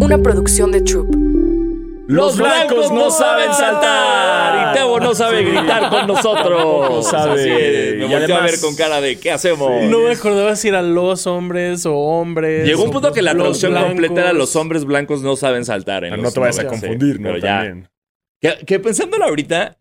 una producción de Troop. Los blancos no saben saltar y Tebo no sabe gritar con nosotros. No sabe. Me Y volteó a ver con cara de ¿qué hacemos? No me acordaba si era los hombres o hombres. Llegó un punto que la traducción blancos. completa era los hombres blancos no saben saltar. en No te vayas a 90, sí, confundir, ¿no? pero ya. Que, que pensándolo ahorita,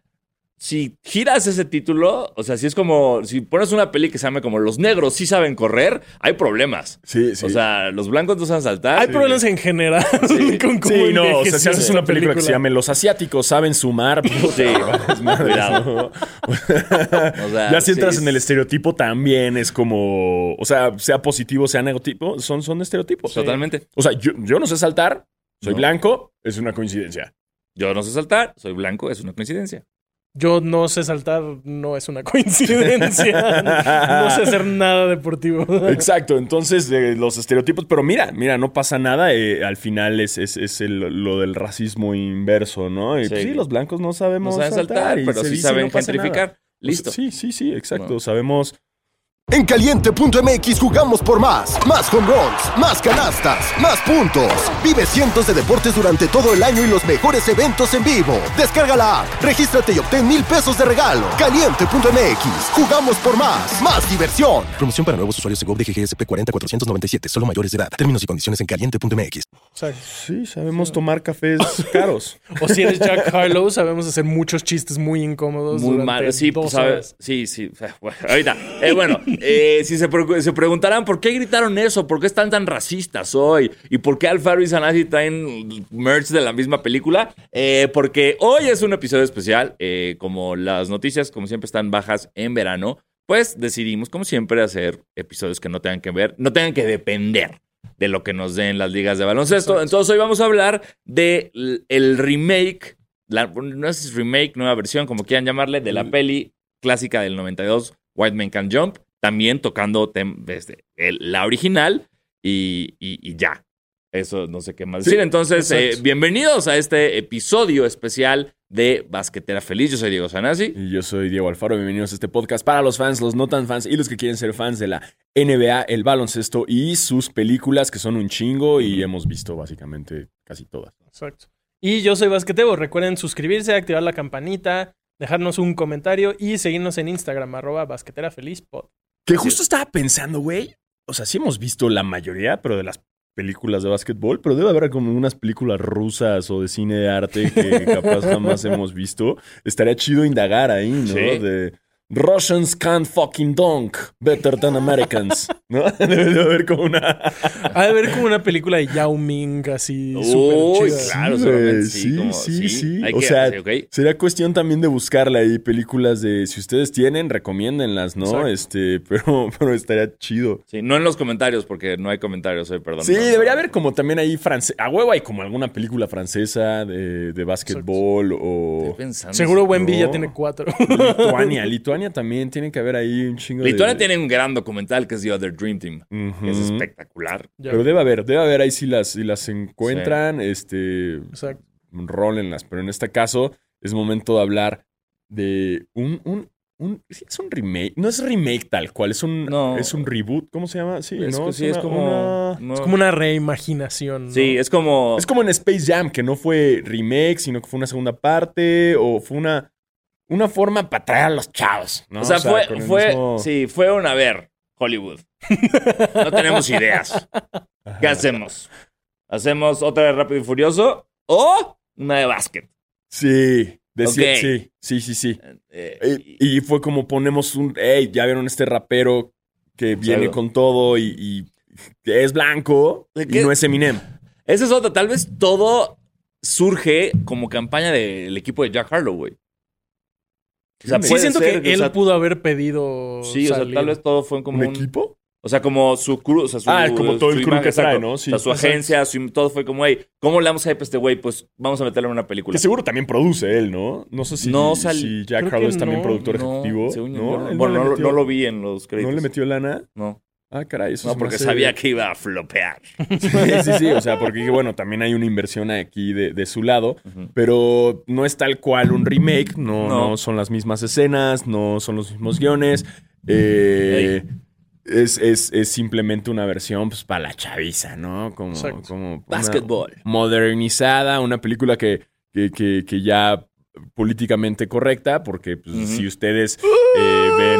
si giras ese título, o sea, si es como, si pones una peli que se llame como Los negros sí saben correr, hay problemas. Sí, sí. O sea, los blancos no saben saltar. Hay problemas en general con cómo Sí, no, o sea, si haces una película, que se llame Los asiáticos saben sumar, puta, Sí, cuidado. ¿no? O sea, ya si entras sí, en el estereotipo también es como, o sea, sea positivo, sea negativo, son, son estereotipos. Totalmente. O sea, yo, yo no sé saltar, soy No. blanco, es una coincidencia. Yo no sé saltar, soy blanco, es una coincidencia. Yo no sé saltar, no es una coincidencia. no sé hacer nada deportivo. Exacto, entonces eh, los estereotipos, pero mira, mira, no pasa nada, eh, al final es, es, es el- lo del racismo inverso, ¿no? Y, Sí. pues, sí, los blancos no No sabemos saben saltar, y pero sí saben no gentrificar. Sea, Listo. sí, sí, sí, exacto, No. sabemos En caliente.mx jugamos por más. Más home runs, más canastas, más puntos. Vive cientos de deportes durante todo el año y los mejores eventos en vivo. Descarga la app, regístrate y obtén mil pesos de regalo. Caliente.mx, jugamos por más. Más diversión. Promoción para nuevos usuarios de GOV de GGSP 40497, solo mayores de edad. Términos y condiciones en caliente.mx. O sea, Sí, sabemos tomar cafés caros. o si eres Jack Harlow, sabemos hacer muchos chistes muy incómodos. Muy durante mal, sí, pues, ¿sabes? Sí, sí. Bueno, ahorita, eh, bueno, eh, si se, pre- se preguntarán por qué gritaron eso, por qué están tan racistas hoy y por qué Alfaro y Sanasi traen merch de la misma película, eh, porque hoy es un episodio especial, eh, como las noticias, como siempre, están bajas en verano, pues decidimos, como siempre, hacer episodios que no tengan que ver, no tengan que depender de lo que nos den las ligas de baloncesto. Entonces hoy vamos a hablar del el remake, la- no es remake, nueva versión, como quieran llamarle, de la peli clásica del 92, White Man Can Jump, también tocando este, el- la original y, y- y ya. Eso no sé qué más Sí, decir. Entonces, eh, bienvenidos a este episodio especial de Basquetera Feliz. Yo soy Diego Sanasi. Y yo soy Diego Alfaro, bienvenidos a este podcast para los fans, los no tan fans y los que quieren ser fans de la NBA, el baloncesto y sus películas que son un chingo y hemos visto básicamente casi todas. Exacto. Y yo soy Basquetebo. Recuerden suscribirse, activar la campanita, dejarnos un comentario y seguirnos en Instagram, arroba basqueterafeliz.pod. Que justo estaba pensando, güey. O sea, sí hemos visto la mayoría, pero de las películas de básquetbol, pero debe haber como unas películas rusas o de cine de arte que capaz jamás hemos visto. Estaría chido indagar ahí, ¿no? Sí. De Russians can't fucking dunk better than Americans, ¿no? Debe de haber como una... Ha de ver como una película de Yao Ming así Uy, claro, Sí, sí. sí, como- sí, sí. Hay O que- sea. Sería cuestión también de buscarla ahí, películas de... Si ustedes tienen, recomiéndenlas, ¿no? Exacto. Este, pero, pero estaría chido. Sí, no en los comentarios, porque no hay comentarios hoy, perdón. Sí, No, no. debería haber como también ahí france A huevo hay como alguna película francesa de, de básquetbol Estoy o pensando. Seguro Wemby ya tiene cuatro. Lituania. Lituania también tiene que haber ahí un chingo de... Lituania tiene un gran documental que es The Other Dream Team, que es espectacular. Ya. Pero debe haber, debe haber ahí si las, si las encuentran, este, Exacto. rólenlas. Pero en este caso es momento de hablar de un, un, un sí, es un remake. No es remake tal cual, es un, No. es un reboot. ¿Cómo se llama? Sí, Es, ¿no? sí, es una- como. una- no. Es como una reimaginación. ¿no? Sí, es como. Es como en Space Jam, que no fue remake, sino que fue una segunda parte o fue una, una forma para traer a los chavos. ¿no? o sea, fue. fue mismo- Sí, fue un a ver, Hollywood. No tenemos ideas. ¿Qué hacemos? ¿Hacemos otra de Rápido y Furioso o una de básquet? Sí, decía, Ok. sí, sí, sí, sí. Eh, Eh, Y, fue como ponemos un, hey, ya vieron este rapero que viene con todo y, y es blanco ¿De y no es Eminem. Esa es otra. Tal vez todo surge como campaña del equipo de Jack Harlow, güey. O sea, Sí, siento ser que él o sea, pudo haber pedido. Sí, o sea, tal vez todo fue como ¿Un un, equipo? O sea, como su crew, o sea, su, Ah, como todo el crew que trae, exacto. ¿no? Sí. o sea, su agencia, su- todo fue como, hey, ¿cómo le damos hype a este güey? Pues vamos a meterle en una película. Que seguro también produce él, ¿no? No sé si, No sal- si Jack Harlow es también no, productor No, ejecutivo. según ¿no? yo no- Él bueno, le metió- no lo vi en los créditos. ¿No le metió lana? No, Ah, caray, eso no porque sabía que iba a flopear. Sí, sí, sí. O sea, porque bueno, también hay una inversión aquí de, de su lado, pero no es tal cual un remake, no, No. no son las mismas escenas, no son los mismos guiones. Eh, es, es, es simplemente una versión pues, para la chaviza, ¿no? Como, Exacto. como Básquetbol. modernizada, una película que, que, que, que ya políticamente correcta, porque pues, si ustedes eh, ven...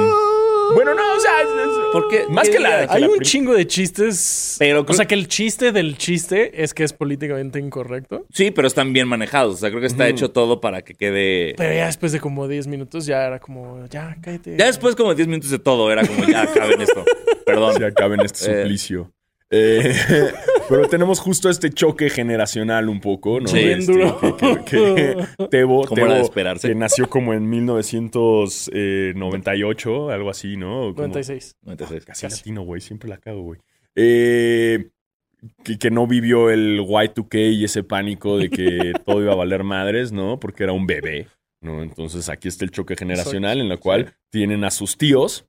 Bueno, no, o sea, es- es- Porque más que la... que Hay la un prim- chingo de chistes. Pero o creo- sea, que el chiste del chiste es que es políticamente incorrecto. Sí, pero están bien manejados. O sea, creo que está hecho todo para que quede. Pero ya después de como 10 minutos ya era como, ya, cállate. Ya después, como 10 minutos de todo, era como ya acaben esto. Perdón. se acaben este Eh. suplicio. Eh, pero tenemos justo este choque generacional un poco, ¿no? Sí. Bien Este, duro. Que, que- que Tebo, era de Tebo, esperarse. que nació como en 1998, algo así, ¿no? Como- 96. 96. Casi, Casi. latino, güey. Siempre la cago, güey. Eh, que, que no vivió el Y2K y ese pánico de que todo iba a valer madres, ¿no? Porque era un bebé, ¿no? Entonces aquí está el choque generacional en el cual tienen a sus tíos,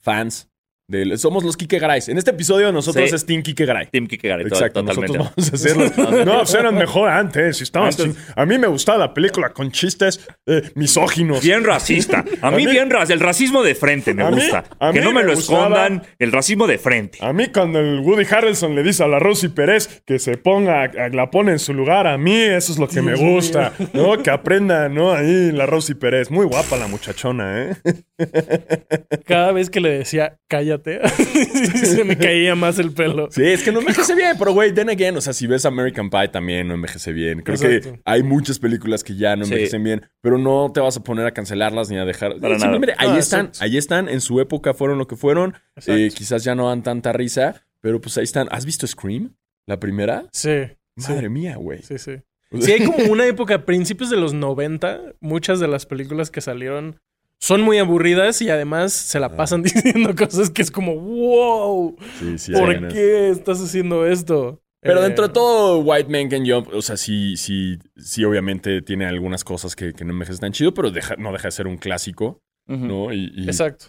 fans. Del- somos los Kike Garay. En este episodio nosotros Sí. es Team Kike Garay. Team Kike Garay, to- Exacto, totalmente. nosotros vamos a hacerlo. No, pues eran mejor antes. Estaban Antes. A mí me gustaba la película con chistes eh, misóginos. Bien racista. A mí, mí- bien racista. El racismo de frente me A mí- gusta. a que mí no me, me lo gustaba- escondan. El racismo de frente. A mí cuando el Woody Harrelson le dice a la Rosy Pérez que se ponga, a- la pone en su lugar, a mí eso es lo que me gusta, ¿no? Que aprenda, ¿no? Ahí la Rosy Pérez. Muy guapa la muchachona, ¿eh? Cada vez que le decía, cállate, se me caía más el pelo. Sí, es que no envejece bien, pero güey, then again, o sea, si ves American Pie también no envejece bien. Creo Exacto. que hay muchas películas que ya no Sí. envejecen bien, pero no te vas a poner a cancelarlas ni a dejar. Para nada. Simplemente ahí Ah, están, ahí están, en su época fueron lo que fueron. Eh, quizás ya no dan tanta risa, pero pues ahí están. ¿Has visto Scream? ¿La primera? Sí. sí, Madre mía, güey. Sí, sí. Sí, hay como una época, a principios de los 90, muchas de las películas que salieron son muy aburridas y además se Ah. la pasan diciendo cosas que es como, wow, Sí, sí, ¿por qué estás haciendo esto? Pero Eh, dentro de todo, White Man Can Jump, o sea, sí, sí, sí, obviamente tiene algunas cosas que, que no envejecen tan chido, pero deja- no deja de ser un clásico. ¿no? Y, y Exacto.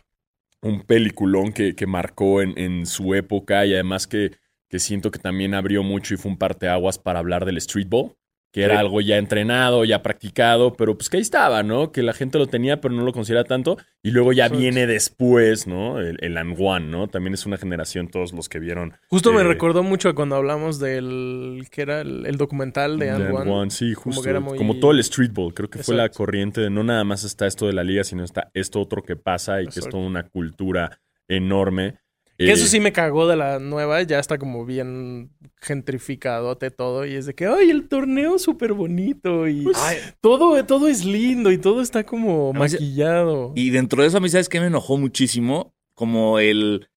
un peliculón que, que marcó en, en su época y además que, que siento que también abrió mucho y fue un parteaguas para hablar del streetball, que era algo ya entrenado, ya practicado, pero pues que ahí estaba, ¿no? Que la gente lo tenía, pero no lo considera tanto. Y luego ya viene después, ¿no? El, el one, ¿no? También es una generación, todos los que vieron Justo me Eh, recordó mucho a cuando hablamos del, que era el, el documental de. One, sí, como justo. que Como, era muy- todo el streetball. Creo que fue la corriente de no nada más está esto de la liga, sino está esto otro que pasa y que es toda una cultura enorme. Que eso sí me cagó de la nueva, ya está como bien gentrificadote todo y es de que, ay, el torneo súper bonito y Ay, todo, todo es lindo y todo está como maquillado. y dentro de eso, a mí, ¿sabes qué me enojó muchísimo? Como el.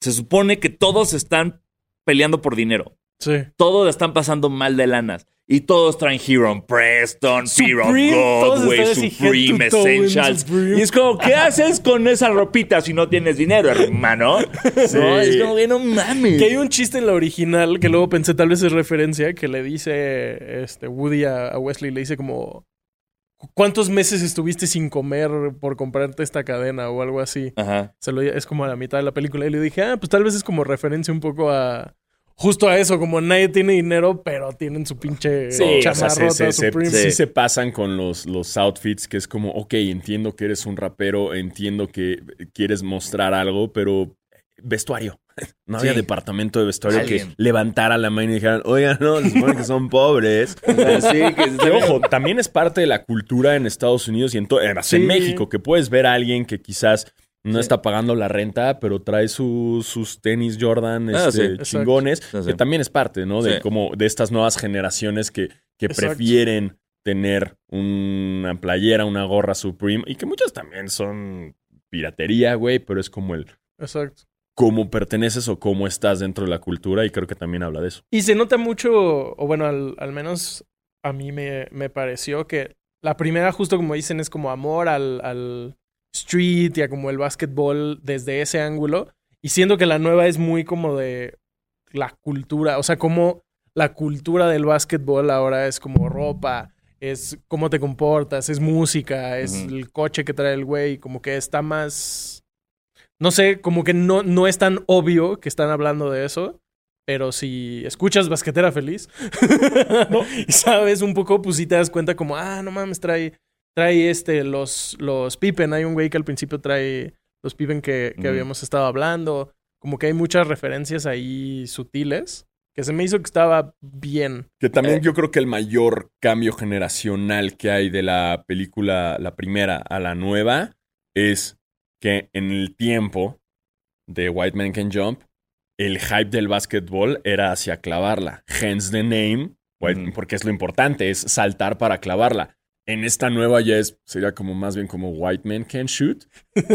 Se supone que todos están peleando por dinero. Sí. Todos están pasando mal de lanas. Y todos traen Hero Preston, Fear of God, así, Supreme Essentials. Supreme. Y es como, ¿qué haces con esa ropita si no tienes dinero, hermano? No, es como que no mames. Que hay un chiste en la original que luego pensé tal vez es referencia que le dice este Woody a, a Wesley, le dice como ¿cuántos meses estuviste sin comer por comprarte esta cadena o algo así? Ajá. Se lo, es como a la mitad de la película y le dije, ah, pues tal vez es como referencia un poco a justo a eso, como nadie tiene dinero, pero tienen su pinche Sí, o sea, chamarrota se, se- sí Sí. se pasan con los, los outfits, que es como, ok, entiendo que eres un rapero, entiendo que quieres mostrar algo, pero vestuario. No había Sí. departamento de vestuario Alguien. que levantara la mano y dijeran, oigan, no, se supone que son pobres. Sí, que Que, ojo, también es parte de la cultura en Estados Unidos y en, en Sí. México, que puedes ver a alguien que quizás no Sí. está pagando la renta, pero trae su- sus tenis Jordan Ah, este, sí. Chingones, que también es parte, ¿no? De como de estas nuevas generaciones que, que Exacto. prefieren tener una playera, una gorra Supreme, y que muchas también son piratería, güey, pero es como el Exacto. cómo perteneces o cómo estás dentro de la cultura, y creo que también habla de eso. Y se nota mucho, o bueno, al, al menos a mí me, me pareció que la primera, justo como dicen, es como amor al, al street y a como el básquetbol desde ese ángulo. Y siento que la nueva es muy como de la cultura, o sea, como la cultura del básquetbol ahora es como ropa, es cómo te comportas, es música, es el coche que trae el güey, como que está más... No sé, como que no, no es tan obvio que están hablando de eso. Pero si escuchas Basquetera Feliz y sabes un poco, pues sí te das cuenta como, ah, no mames, trae, trae este, los, los Pippen. Hay un güey que al principio trae los Pippen que, que habíamos estado hablando. Como que hay muchas referencias ahí sutiles que se me hizo que estaba bien. Que también Eh. yo creo que el mayor cambio generacional que hay de la película, la primera a la nueva, es que en el tiempo de White Man Can Jump, el hype del básquetbol era hacia clavarla. Hence the name, porque es lo importante, es saltar para clavarla. En esta nueva ya es, sería como más bien como White Man Can Shoot,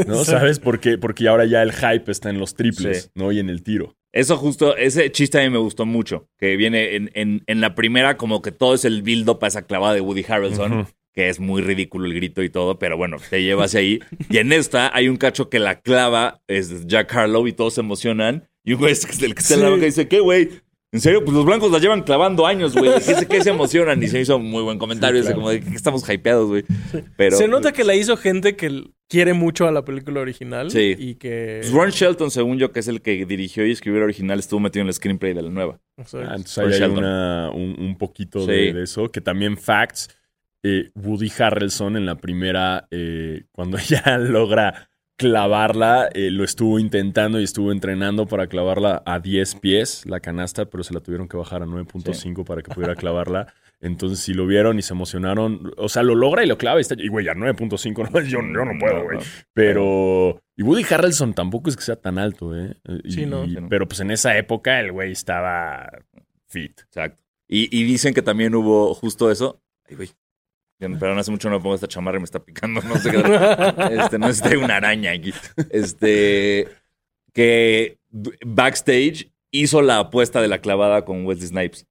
¿no? ¿Sabes? Porque, porque ahora ya el hype está en los triples, Sí. ¿no? Y en el tiro. Eso justo, ese chiste a mí me gustó mucho. Que viene en, en, en la primera, como que todo es el build-up a esa clavada de Woody Harrelson. Que es muy ridículo el grito y todo, pero bueno, te lleva hacia ahí. Y en esta hay un cacho que la clava, es Jack Harlow y todos se emocionan. Y un güey es el que está en la Sí. banca dice, ¿qué, güey? En serio, pues los blancos la llevan clavando años, güey. ¿De ¿Qué, se- qué se emocionan? Y se hizo un muy buen comentario. Sí, claro. como de que estamos hypeados, güey. Pero, se nota que la hizo gente que quiere mucho a la película original. Sí. Y que. Pues Ron Shelton, según yo, que es el que dirigió y escribió el original, estuvo metido en el screenplay de la nueva. Ah, entonces ahí hay una- un, un poquito Sí. de, de eso. Que también facts. eh, Woody Harrelson en la primera, eh, cuando ya logra clavarla, eh, lo estuvo intentando y estuvo entrenando para clavarla a 10 pies, la canasta, pero se la tuvieron que bajar a 9.5 para que pudiera clavarla. Entonces, si lo vieron y se emocionaron, o sea, lo logra y lo clava y está, y güey, a 9.5, no, yo, yo no puedo, güey. Pero. Y Woody Harrelson tampoco es que sea tan alto, ¿eh? Y- Sí, no. y- Sí, no. Pero pues en esa época el güey estaba fit. Exacto. Y, y dicen que también hubo justo eso. Ay, güey. Perdón, hace mucho no me pongo esta chamarra y me está picando. No sé qué. Este, no traigo una araña aquí. Este. Que backstage hizo la apuesta de la clavada con Wesley Snipes.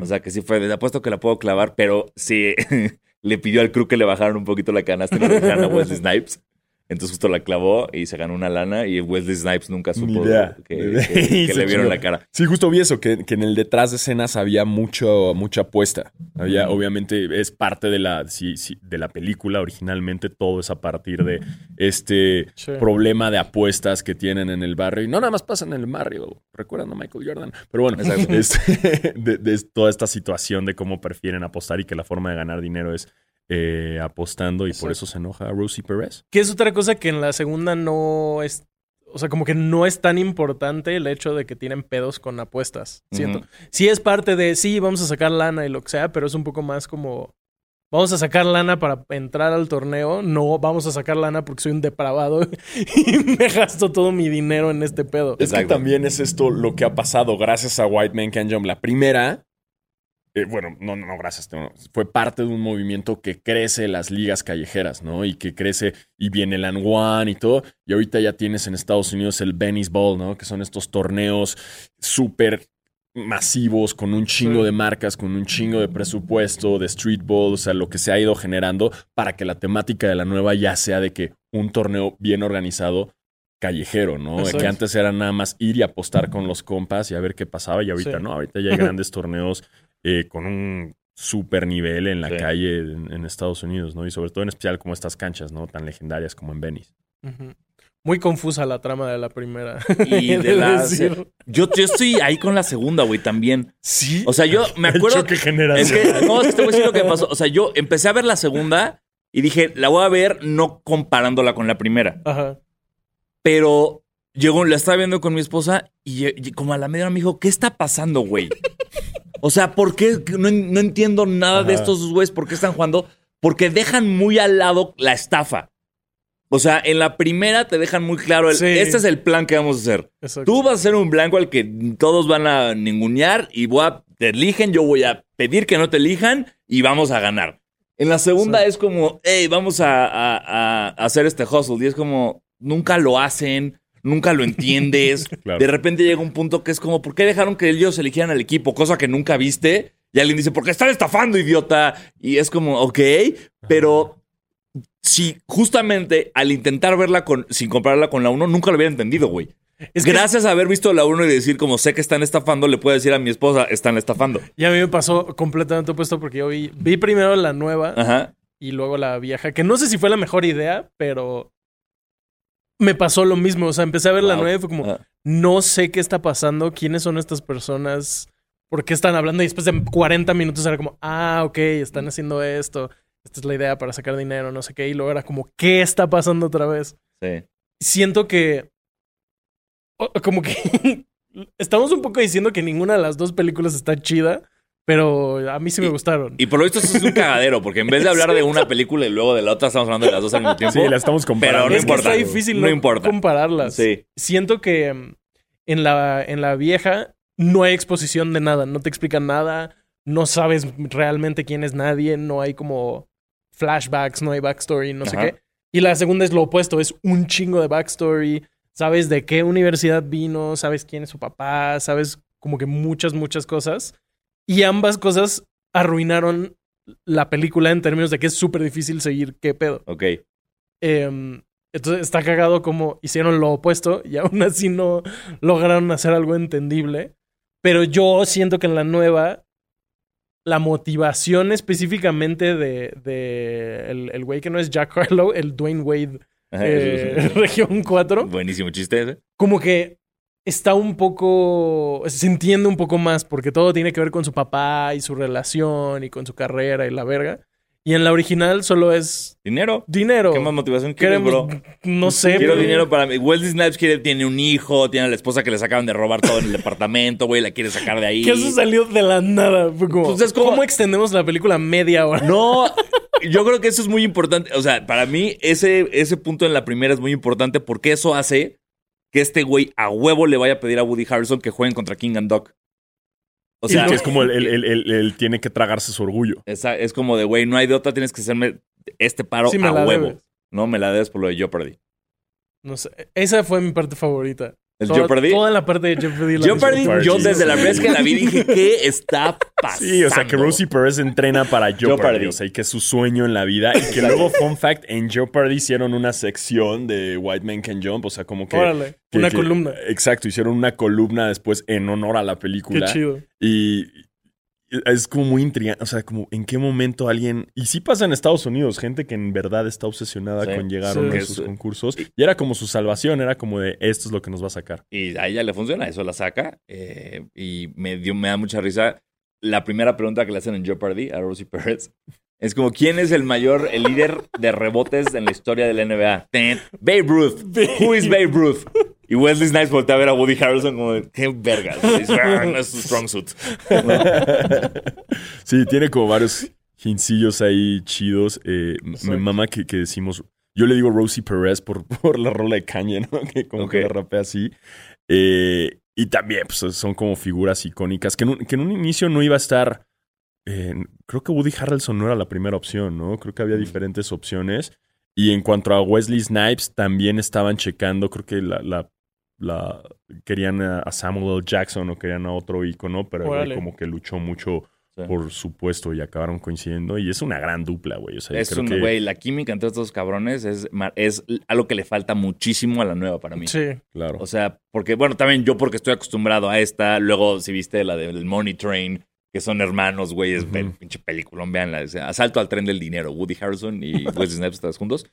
O sea, que sí fue de apuesto que la puedo clavar, pero sí le pidió al crew que le bajaran un poquito la canasta y le dejaran a Wesley Snipes. Entonces justo la clavó y se ganó una lana y Wesley Snipes nunca supo idea. que, le vieron la cara. Sí, justo vi eso, que, que en el detrás de escenas había mucho, mucha apuesta. Había, obviamente, es parte de la, sí, sí, de la película. Originalmente todo es a partir de este Sí. problema de apuestas que tienen en el barrio. Y no nada más pasa en el barrio. Recuerdan a Michael Jordan. Pero bueno, Exacto. este, de, de toda esta situación de cómo prefieren apostar y que la forma de ganar dinero es eh, apostando. Y por eso se enoja a Rosie Perez. Que es otra cosa que en la segunda no es. O sea, como que no es tan importante el hecho de que tienen pedos con apuestas. Siento. Ujú. Sí es parte de, sí, vamos a sacar lana y lo que sea, pero es un poco más como. Vamos a sacar lana para entrar al torneo. No, vamos a sacar lana porque soy un depravado y me gasto todo mi dinero en este pedo. Es que también es esto lo que ha pasado gracias a White Man Can Jump. La primera, eh, bueno, no, no, gracias. no, fue parte de un movimiento que crece las ligas callejeras, ¿no? Y que crece y viene el and One y todo. Y ahorita ya tienes en Estados Unidos el Benny's Ball, ¿no? Que son estos torneos súper masivos, con un chingo Sí. de marcas, con un chingo de presupuesto, de street ball, o sea, lo que se ha ido generando para que la temática de la nueva ya sea de que un torneo bien organizado callejero, ¿no? Que antes era nada más ir y apostar con los compas y a ver qué pasaba y ahorita Sí. no, ahorita ya hay grandes torneos eh, con un super nivel en la Sí. calle en, en Estados Unidos, ¿no? Y sobre todo en especial como estas canchas, ¿no? Tan legendarias como en Venice. Muy confusa la trama de la primera. Y de la- decir. Yo, yo estoy ahí con la segunda, güey, también. Sí. O sea, yo me acuerdo. El choque generacional. Es que, no, es que te voy a decir lo que pasó. O sea, yo empecé a ver la segunda y dije, la voy a ver no comparándola con la primera. Ajá. Pero llegó, la estaba viendo con mi esposa y, y como a la media hora me dijo, ¿qué está pasando, güey? O sea, ¿por qué? No, no entiendo nada de estos güeyes. ¿Por qué están jugando? Porque dejan muy al lado la estafa. O sea, en la primera te dejan muy claro, el, Sí. este es el plan que vamos a hacer. Exacto. Tú vas a ser un blanco al que todos van a ningunear y voy a, te eligen, yo voy a pedir que no te elijan y vamos a ganar. En la segunda Sí. es como, hey, vamos a, a- a hacer este hustle. Y es como, nunca lo hacen, nunca lo entiendes. Claro. De repente llega un punto que es como, ¿por qué dejaron que ellos eligieran al equipo? Cosa que nunca viste. Y alguien dice, porque están estafando, idiota. Y es como, ok, pero si justamente al intentar verla con, sin compararla con la 1, nunca lo hubiera entendido, güey. Es que Gracias a haber visto la 1 y decir, como sé que están estafando, le puedo decir a mi esposa, están estafando. Y a mí me pasó completamente opuesto porque yo vi, vi primero la nueva Ajá. y luego la vieja, que no sé si fue la mejor idea, pero me pasó lo mismo. O sea, empecé a ver la nueva y fue como, Ajá. no sé qué está pasando, quiénes son estas personas, por qué están hablando. Y después de 40 minutos era como, ah, ok, están haciendo esto, esta es la idea para sacar dinero, no sé qué. Y luego era como, ¿qué está pasando otra vez? Sí. siento que. Como que. estamos un poco diciendo que ninguna de las dos películas está chida, pero a mí sí me gustaron. Y por lo visto eso es un cagadero, porque en vez de hablar de una película y luego de la otra, estamos hablando de las dos al mismo tiempo. Sí, la estamos comparando. Pero no es que importa. está difícil No no, importa. compararlas. Sí. Siento que mm, en la, en la vieja no hay exposición de nada, no te explican nada, no sabes realmente quién es nadie, no hay como flashbacks, no hay backstory, no sé qué. Y la segunda es lo opuesto, es un chingo de backstory, sabes de qué universidad vino, sabes quién es su papá, sabes como que muchas, muchas cosas. Y ambas cosas arruinaron la película en términos de que es súper difícil seguir qué pedo. Ok. Em, entonces está cagado como hicieron lo opuesto y aún así no lograron hacer algo entendible. Pero yo siento que en la nueva, la motivación específicamente de, de el, güey que no es Jack Harlow, el Dwayne Wade, Ajá, eh, Región 4, Buenísimo chiste ese. como que está un poco, se entiende un poco más porque todo tiene que ver con su papá y su relación y con su carrera y la verga. Y en la original solo es Dinero. dinero. ¿Qué más motivación quieres, Queremos, bro? no sé. Quiero pero- dinero para mí. Wesley Snipes quiere, tiene un hijo, tiene a la esposa que les acaban de robar todo en el departamento, güey, la quiere sacar de ahí. Que eso salió de la nada. Como, Pues es como- ¿Cómo extendemos la película media hora? No, yo creo que eso es muy importante. O sea, para mí, ese, ese punto en la primera es muy importante porque eso hace que este güey a huevo le vaya a pedir a Woody Harrelson que jueguen contra King and Doc. O sea, que es como él- él- él tiene que tragarse su orgullo. esa- es como de, güey, no hay de otra, tienes que hacerme este paro Sí, a huevo. debes. No, me la debes por lo de Jeopardy. No sé. Esa fue mi parte favorita. ¿El Toda- Jeopardy? Toda la parte de Jeopardy. la Jeopardy, disfruté. yo desde la vez que la vi dije, ¿qué está pasando? Sí, o sea, que Rosie Perez entrena para Jeopardy, Jeopardy. o sea, y que es su sueño en la vida. Y que luego, fun fact, en Jeopardy hicieron una sección de White Man Can Jump, o sea, como que... Órale, que- una que- columna. Exacto, hicieron una columna después en honor a la Qué película. chido. Y y es como muy intrigante, o sea, como en qué momento alguien... Y sí pasa en Estados Unidos, gente que en verdad está obsesionada Sí. con llegar Sí. a uno de sus es- concursos. Y era como su salvación, era como de, esto es lo que nos va a sacar. Y a ella le funciona, eso la saca. eh, y me, dio, me da mucha risa. La primera pregunta que le hacen en Jeopardy a Rosie Perez es como, ¿quién es el mayor, el líder de rebotes en la historia de la NBA? Babe Ruth. Who is Babe Ruth? Y Wesley Snipes voltea a ver a Woody Harrelson como, de, qué verga. Dice, "Ah, no es su strong suit. Sí, tiene como varios hincillos ahí chidos. Eh, me mama que, que decimos. Yo le digo Rosie Perez por, por la rola de Kanye, ¿no? Que como que la rapea así. Eh, y también pues, son como figuras icónicas. Que en un, que en un inicio no iba a estar. eh, creo que Woody Harrelson no era la primera opción, ¿no? Creo que había Mm. diferentes opciones. Y en cuanto a Wesley Snipes, también estaban checando, creo que la, la, la- querían a, Samuel L. Jackson o querían a otro ícono, pero güey como que luchó mucho Sí. por supuesto y acabaron coincidiendo. Y es una gran dupla, güey. O sea, Es creo un, que- güey, la química entre estos cabrones es, es algo que le falta muchísimo a la nueva para mí. Sí. Claro. O sea, porque, bueno, también yo porque estoy acostumbrado a esta, luego si viste la del Money Train, que son hermanos, güey, es Ujú. pe- pinche peliculón, veanla. o sea, Asalto al tren del dinero, Woody Harrelson y Wesley Snipes todos juntos.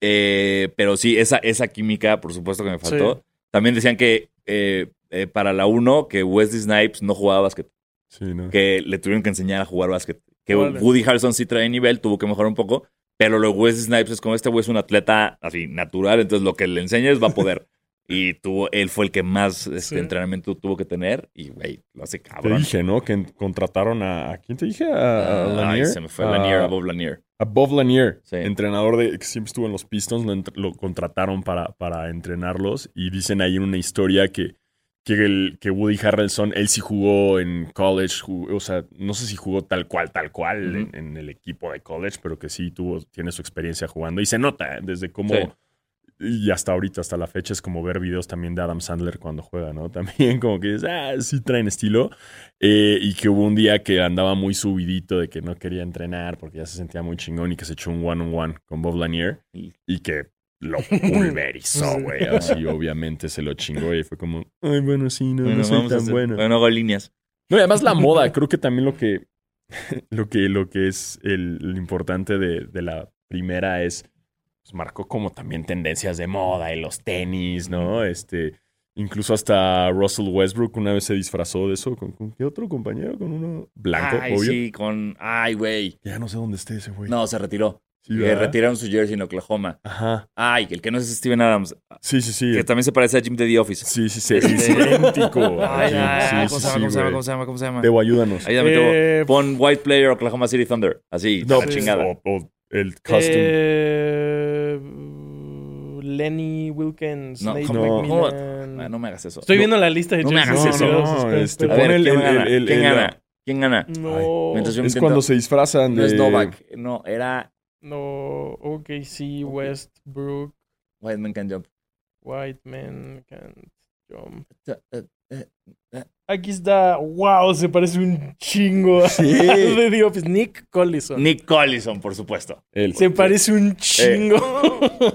Eh, pero sí, esa, esa química, por supuesto que me faltó. Sí. También decían que eh, eh, para la 1, que Wesley Snipes no jugaba básquet, sí, ¿no? que le tuvieron que enseñar a jugar básquet. Que. Woody Harrelson sí trae nivel, tuvo que mejorar un poco, pero lo de Wesley Snipes es como este güey es un atleta así natural, entonces lo que le enseñes va a poder. Y tuvo, él fue el que más este, Sí. entrenamiento tuvo que tener y, güey, lo hace Te cabrón. dije, ¿no? Que contrataron a... ¿a ¿Quién te dije? A, a Ay, Lanier. se me fue A- Lanier, a Bob Lanier. A Bob Lanier, Sí. entrenador de que siempre estuvo en los Pistons, lo, lo contrataron para, para entrenarlos y dicen ahí en una historia que, que, el, que Woody Harrelson, él sí jugó en college, jugó- o sea, no sé si jugó tal cual, tal cual en, en el equipo de college, pero que sí tuvo, tiene su experiencia jugando y se nota ¿eh? desde cómo... Sí. Y hasta ahorita, hasta la fecha, es como ver videos también de Adam Sandler cuando juega, ¿no? También como que dices, ah, sí traen estilo. Eh, y que hubo un día que andaba muy subidito de que no quería entrenar porque ya se sentía muy chingón y que se echó un one-on-one con Bob Lanier Y- que lo pulverizó, güey. Así, obviamente, se lo chingó y fue como, ay, bueno, sí, no, Bueno, no soy tan hacer- bueno. Bueno, hago líneas. No, y además la moda, creo que también lo que, lo que, lo que es el, lo importante de, de la primera es, pues, marcó como también tendencias de moda y los tenis, ¿no? Este, incluso hasta Russell Westbrook una vez se disfrazó de eso. ¿Con, con qué otro compañero? Con uno blanco, Ay, obvio. sí, con... Ay, güey. Ya no sé dónde esté ese güey. No, se retiró. Sí, que ¿verdad? retiraron su jersey en Oklahoma. Ajá. Ay, el que no es Steven Adams, Sí, sí, sí. que también se parece a Jim de The Office. Sí, sí, sí. Es idéntico. Ay, Sí, ¿cómo, sí, se llama, ¿cómo se llama? ¿Cómo se llama? ¿Cómo se llama? Tebo, ayúdanos. Ayúdame. Eh, Pon White Player Oklahoma City Thunder. Así, No, la pues, chingada. o, o el custom. eh, Lenny Wilkins, No. McMillan. Ah, no me hagas eso. Estoy No. viendo la lista de no me hagas eso. no, no, este. A ver, el- ¿quién el- gana? el- ¿Quién el- gana? ¿Quién gana? No, Mientras yo Es intento- cuando se disfrazan de... No es Novak. No, era no, OKC, Westbrook, White Man Can Jump. White Man Can't Jump. Eh, eh, Aquí está, wow, se parece un chingo a Sí. de The Office. Nick Collison. Nick Collison, por supuesto. Se parece un chingo.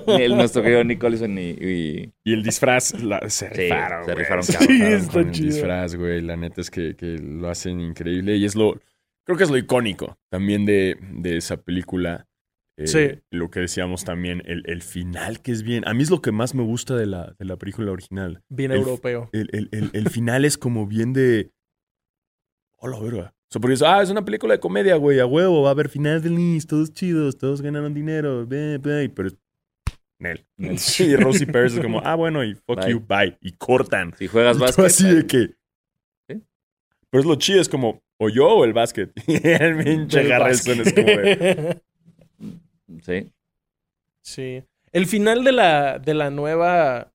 El nuestro querido Nick Collison y, y- Y el disfraz la- se Sí, rifaron, se rifaron. Sí, está con el chido. disfraz, güey. La neta es que, que lo hacen increíble. Y es lo... Creo que es lo icónico también de, de esa película. Eh, Sí. Lo que decíamos también, el, el final que es bien... A mí es lo que más me gusta de la, de la película original. Bien El- europeo. El, el- el- el final es como bien de... Hola, verga. O sea, porque es, ah, es una película de comedia, güey, a huevo, va a haber final feliz, todos chidos, todos ganaron dinero, ve, ve, pero... Nel. Nel. Sí, Rosie Perez es como, ah, bueno, y fuck Bye. you, bye. Y cortan. si juegas Y básquet. así de que... Pero es lo chido, es como, o yo o el básquet. Y el pinche es como de... Sí. Sí. El final de la, de la nueva.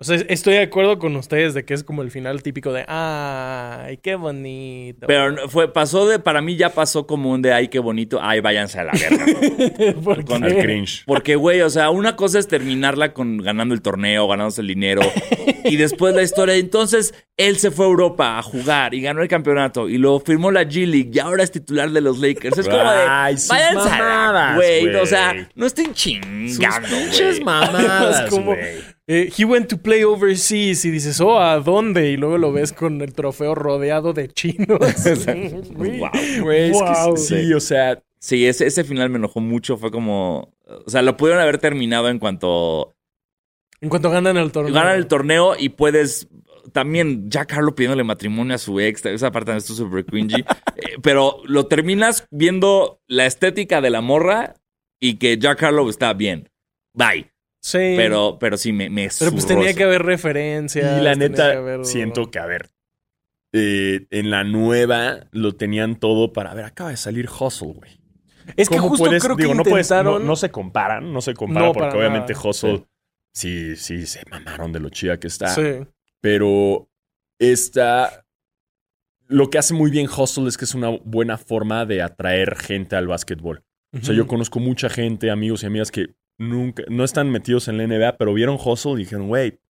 O sea, estoy de acuerdo con ustedes de que es como el final típico de ¡Ay, qué bonito! Pero fue, pasó de, para mí ya pasó como un de ay, qué bonito, ay, váyanse a la verga. ¿Por con qué? Al cringe. Porque, güey, o sea, una cosa es terminarla con ganando el torneo, ganándose el dinero. y después la historia. Entonces, él se fue a Europa a jugar y ganó el campeonato. Y luego firmó la G-League y ahora es titular de los Lakers. Es como de. Ay, sus la- mamadas, güey. O sea, no estén chingando, Pinches güey. mamadas, como-. Eh, he went to play overseas y dices, oh, ¿a dónde? Y luego lo ves con el trofeo rodeado de chinos. Güey. Wow. Güey, es que Wow. sí, o sea, Sí, ese, ese final me enojó mucho. Fue como. O sea, lo pudieron haber terminado en cuanto En cuanto ganan el torneo. ganan el torneo y puedes. También Jack Harlow pidiéndole matrimonio a su ex. Esa parte también estuvo súper cringy. Eh, pero lo terminas viendo la estética de la morra y que Jack Harlow está bien. Bye. Sí. Pero, pero sí, me, me Pero pues tenía eso. que haber referencias. y la neta, que haber- siento que, a ver, eh, en la nueva lo tenían todo para, a ver, acaba de salir Hustle, güey. Es que ¿Cómo justo puedes- creo digo, que no, puedes- no- intentaron... no se comparan, no se comparan No, porque obviamente nada. Hustle sí. sí, se mamaron de lo chida que está. Sí. Pero esta. Lo que hace muy bien Hustle es que es una buena forma de atraer gente al básquetbol. O sea, yo conozco mucha gente, amigos y amigas que nunca, no están metidos en la NBA, pero vieron Hustle y dijeron, güey,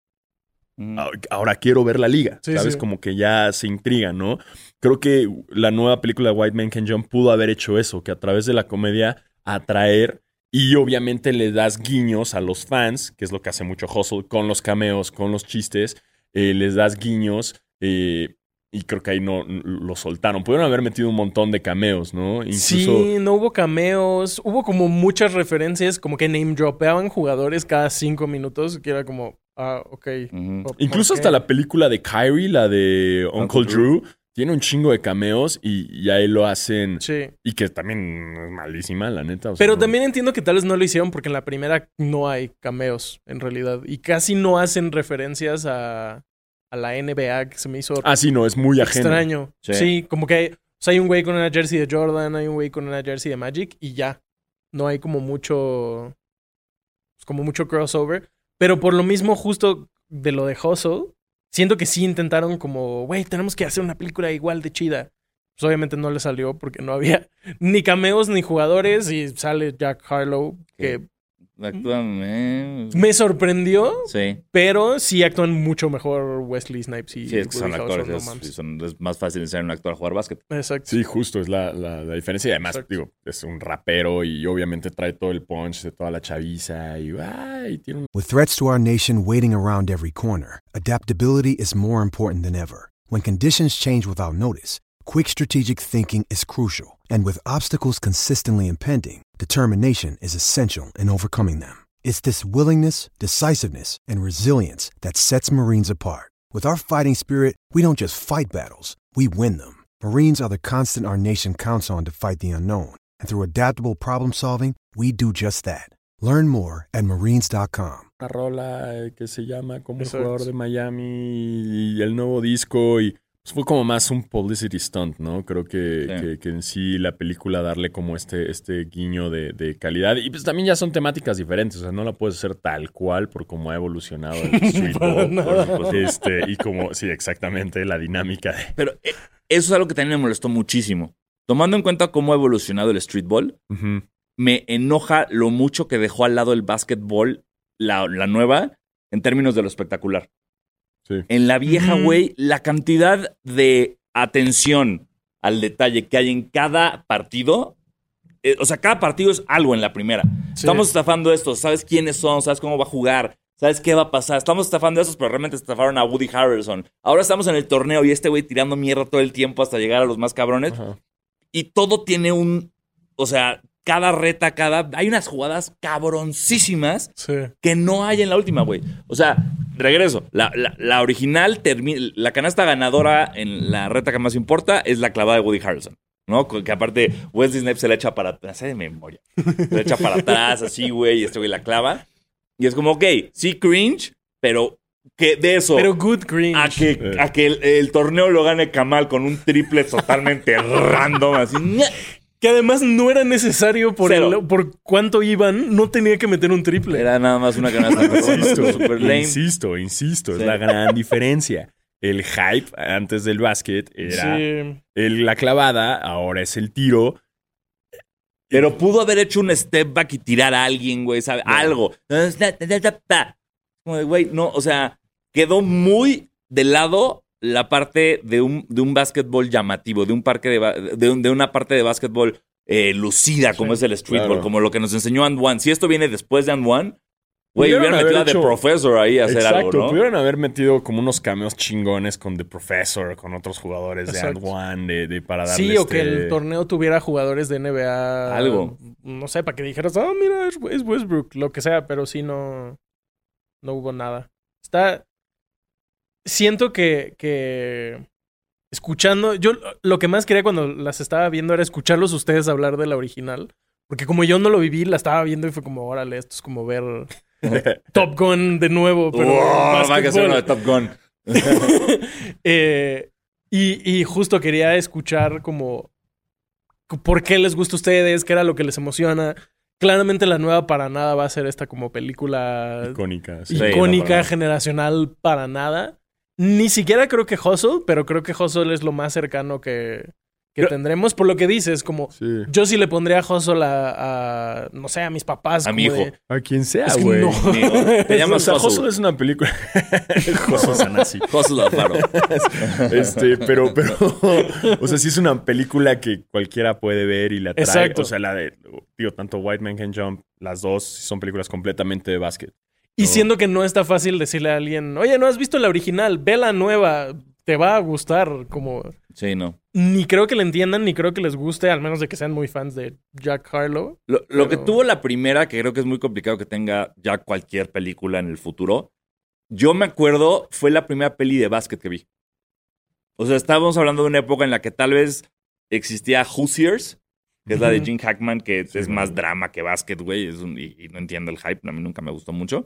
Ujú. a- ahora quiero ver la liga. Sí, ¿Sabes? sí. Como que ya se intrigan, ¿no? Creo que la nueva película de White Man Can Jump pudo haber hecho eso, que a través de la comedia atraer y obviamente le das guiños a los fans, que es lo que hace mucho Hustle, con los cameos, con los chistes, eh, les das guiños eh, y creo que ahí no lo soltaron. Pudieron haber metido un montón de cameos, ¿no? Incluso... Sí, no hubo cameos. Hubo como muchas referencias, como que name dropeaban jugadores cada cinco minutos, que era como, ah, ok. Ujú. ¿por Incluso hasta la película de Kyrie, la de Uncle, Uncle Drew, tiene un chingo de cameos y, y ahí lo hacen. Sí. Y que también es malísima, la neta. o sea, Pero no- también entiendo que tal vez no lo hicieron porque en la primera no hay cameos, en realidad. Y casi no hacen referencias a, a la NBA, que se me hizo Ah, sí, no, es muy ajeno. extraño. Sí. Sí. como que hay, o sea, hay un güey con una jersey de Jordan, hay un güey con una jersey de Magic y ya. No hay como mucho. pues, como mucho crossover. Pero por lo mismo, justo de lo de Hustle, siento que sí intentaron como, güey, tenemos que hacer una película igual de chida. Pues obviamente no le salió porque no había ni cameos ni jugadores y sale Jack Harlow, que Actúan, eh. me sorprendió, Sí. pero sí actúan mucho mejor Wesley Snipes y Sí, es que son actores. Harrelson, Es, no mames. son- es más fácil enseñar a un actor a jugar básquet. Exacto. Sí, justo, es la, la- la diferencia. Y además, Exacto. digo, es un rapero y obviamente trae todo el punch de toda la chaviza y, tiene un With threats to our nation waiting around every corner, adaptability is more important than ever. When conditions change without notice, quick strategic thinking is crucial. And with obstacles consistently impending, determination is essential in overcoming them. It's this willingness, decisiveness, and resilience that sets Marines apart. With our fighting spirit, we don't just fight battles, we win them. Marines are the constant our nation counts on to fight the unknown. And through adaptable problem solving, we do just that. Learn more at marines.com. Una rola eh, que se llama como Exacto. jugador de Miami y el nuevo disco y pues, fue como más un publicity stunt, ¿no? Creo que, Sí. que, que en sí la película darle como este, este guiño de, de calidad y pues también ya son temáticas diferentes, o sea, no la puedes hacer tal cual por cómo ha evolucionado el street ball, por supuesto. este, y como, sí, exactamente, la dinámica de... Pero eh, eso es algo que también me molestó muchísimo. Tomando en cuenta cómo ha evolucionado el streetball, Ujú. me enoja lo mucho que dejó al lado el básquetbol, la, la nueva, en términos de lo espectacular. Sí. En la vieja, güey, la cantidad de atención al detalle que hay en cada partido. eh, o sea, cada partido es algo en la primera. Sí. Estamos estafando esto, sabes quiénes son, sabes cómo va a jugar, sabes qué va a pasar. Estamos estafando a esos, pero realmente estafaron a Woody Harrelson. Ahora estamos en el torneo y este güey tirando mierda todo el tiempo hasta llegar a los más cabrones. Ajá. Y todo tiene un. O sea, cada reta, cada. Hay unas jugadas cabroncísimas Sí. que no hay en la última, güey. O sea, regreso. La, la- la original, termi- la canasta ganadora en la reta que más importa es la clavada de Woody Harrelson. ¿No? Que aparte, Wesley Snipes se la echa para atrás. de memoria. Se la echa para atrás, así, güey, y este güey la clava. Y es como, ok, sí, cringe, pero que de eso. Pero good green. a que, Eh. a que el, el torneo lo gane Kamal con un triple totalmente random, así. Que además no era necesario por, Cero. el- por cuánto iban, no tenía que meter un triple. Era nada más una canasta. Insisto, super lame. insisto, insisto, Sí. es la gran diferencia. El hype antes del básquet era Sí. el- la clavada, ahora es el tiro. Pero pudo haber hecho un step back y tirar a alguien, güey, ¿sabes? Algo. Como de, güey, no, o sea, quedó muy de lado la parte de un, de un básquetbol llamativo, de un parque de, ba- de, un- de una parte de básquetbol eh, lucida, como es el streetball, claro. como lo que nos enseñó And One. Si esto viene después de And One, güey, hubieran metido a The Professor ahí a hacer Exacto, algo, ¿no? pudieron haber metido como unos cameos chingones con The Professor, con otros jugadores de And. One, de, de- para darle Sí, o que este- el torneo tuviera jugadores de NBA. Algo. No sé, para que dijeras, ah, mira, es, es Westbrook, lo que sea, pero sí no. No hubo nada. Está. Siento que. que escuchando. Yo lo que más quería cuando las estaba viendo era escucharlos ustedes hablar de la original. Porque como yo no lo viví, la estaba viendo y fue como, órale, esto es como ver Top Gun de nuevo, pero. Wow, va a que ser uno de Top Gun. Eh, y, y justo quería escuchar como por qué les gusta a ustedes, qué era lo que les emociona. Claramente la nueva para nada va a ser esta como película icónica. sí. Sí, icónica, no, generacional para nada. Ni siquiera creo que Hustle, pero creo que Hustle es lo más cercano que, que tendremos. Por lo que dices, como Sí. yo sí le pondría Hustle a, a, no sé, a mis papás. A mi hijo. de- A quien sea, Es que güey. no. O sea, Hustle. Hustle es una película. Hustle Sanasi. Hustle Alfaro. Este, pero, pero, o sea, sí es una película que cualquiera puede ver y la trae. Exacto. O sea, la de, digo, tanto White Man Can Jump, las dos son películas completamente de básquet. Y No. siendo que no está fácil decirle a alguien, oye, no has visto la original, ve la nueva, te va a gustar. Como Sí, no. ni creo que le entiendan, ni creo que les guste, al menos de que sean muy fans de Jack Harlow. Lo, lo que tuvo la primera, que creo que es muy complicado que tenga ya cualquier película en el futuro, yo me acuerdo, fue la primera peli de básquet que vi. O sea, estábamos hablando de una época en la que tal vez existía Hoosiers, que es la de. Jim Hackman, que Sí, es más drama que básquet, güey, y no entiendo el hype, a mí nunca me gustó mucho.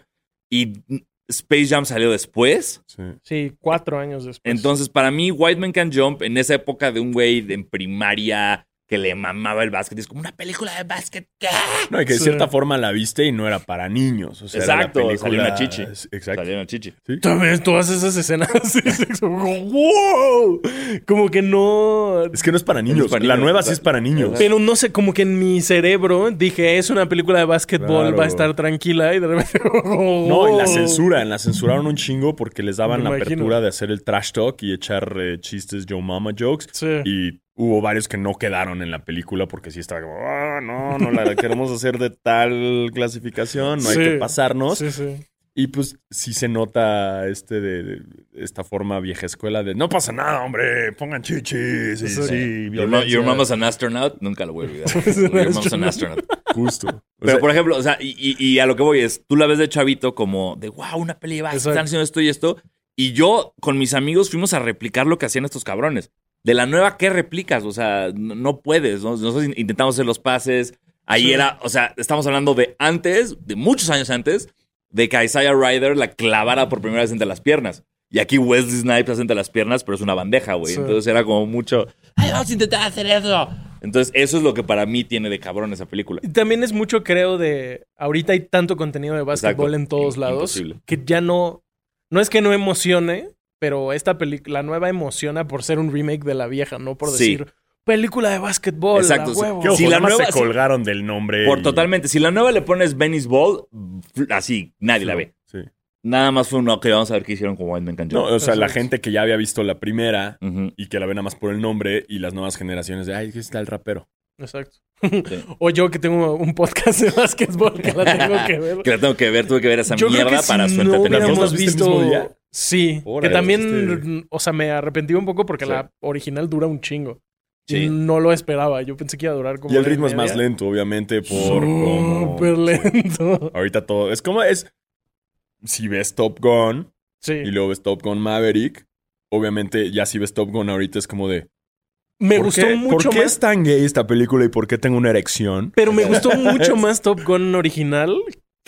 Y Space Jam salió después. Sí. Sí, cuatro años después. Entonces, para mí, White Man Can Jump, en esa época de un güey en primaria que le mamaba el básquet, es como una película de básquet. ¿qué? No, y que de Sí. cierta forma la viste y no era para niños. O sea, Exacto, película- salió una chichi. Exacto. Salió una chichi. También todas esas escenas wow. Como que no. Es que no es para niños. para la nueva sí es para niños. Pero no sé, como que en mi cerebro dije, es una película de básquetbol, Claro. va a estar tranquila y de repente. No, y la censuran, la censuraron un chingo porque les daban Me la imagino. apertura de hacer el trash talk y echar eh, chistes Joe Mama jokes. Sí. Y hubo varios que no quedaron en la película porque sí estaba como, ah, no, no la queremos hacer de tal clasificación, no Sí. hay que pasarnos. Sí, sí. Y pues sí se nota este de, de- esta forma vieja escuela de no pasa nada, hombre, pongan chichis. Y, Sí. sí, Your, mo- violencia". your mama's an astronaut, nunca lo voy a olvidar. Your mom's an astronaut. Justo. O Pero, sea, por ejemplo, o sea, y, y- y a lo que voy es, tú la ves de chavito como de, wow, una peli Exacto. están haciendo esto y esto. Y yo, con mis amigos, fuimos a replicar lo que hacían estos cabrones. De la nueva, ¿qué replicas? O sea, no, no puedes. ¿no? Nosotros in- intentamos hacer los pases. Ahí Sí. era, o sea, estamos hablando de antes, de muchos años antes, de que Isaiah Ryder la clavara por primera vez entre las piernas. Y aquí Wesley Snipes hace entre las piernas, pero es una bandeja, güey. Sí. Entonces era como mucho, ay, vamos a intentar hacer eso. Entonces, eso es lo que para mí tiene de cabrón esa película. Y también es mucho, creo, de. Ahorita hay tanto contenido de básquetbol Exacto. en todos lados imposible. que ya no. No es que no emocione, pero esta película, la nueva emociona por ser un remake de la vieja, no por Sí. decir película de básquetbol. Exacto, a sí. huevo. Que, ojo, Si la nueva- se colgaron del nombre. Por y- totalmente. Si la nueva le pones Benny's Ball, así, nadie la ve. Sí. Nada más fue uno que vamos a ver qué hicieron con White Man No, o sea, la gente que ya había visto la primera y que la ve nada más por el nombre y las nuevas generaciones de, ay, aquí está el rapero. Exacto. Sí. O yo que tengo un podcast de básquetbol que la tengo que ver. Que la tengo que ver, tuve que ver esa Yo creo mierda que para si su no entretenimiento. hubiéramos ¿Las viste el visto. Sí, Órale, que también, o sea, me arrepentí un poco porque Sí. la original dura un chingo. Sí. No lo esperaba. Yo pensé que iba a durar como. Y el ritmo es más lento, obviamente, por como... Lento. Ahorita todo... Es como es... Si ves Top Gun Sí. y luego ves Top Gun Maverick, obviamente ya si ves Top Gun ahorita es como de... Me ¿por gustó qué- mucho ¿Por qué más. es tan gay esta película y por qué tengo una erección? Pero me gustó mucho más Top Gun original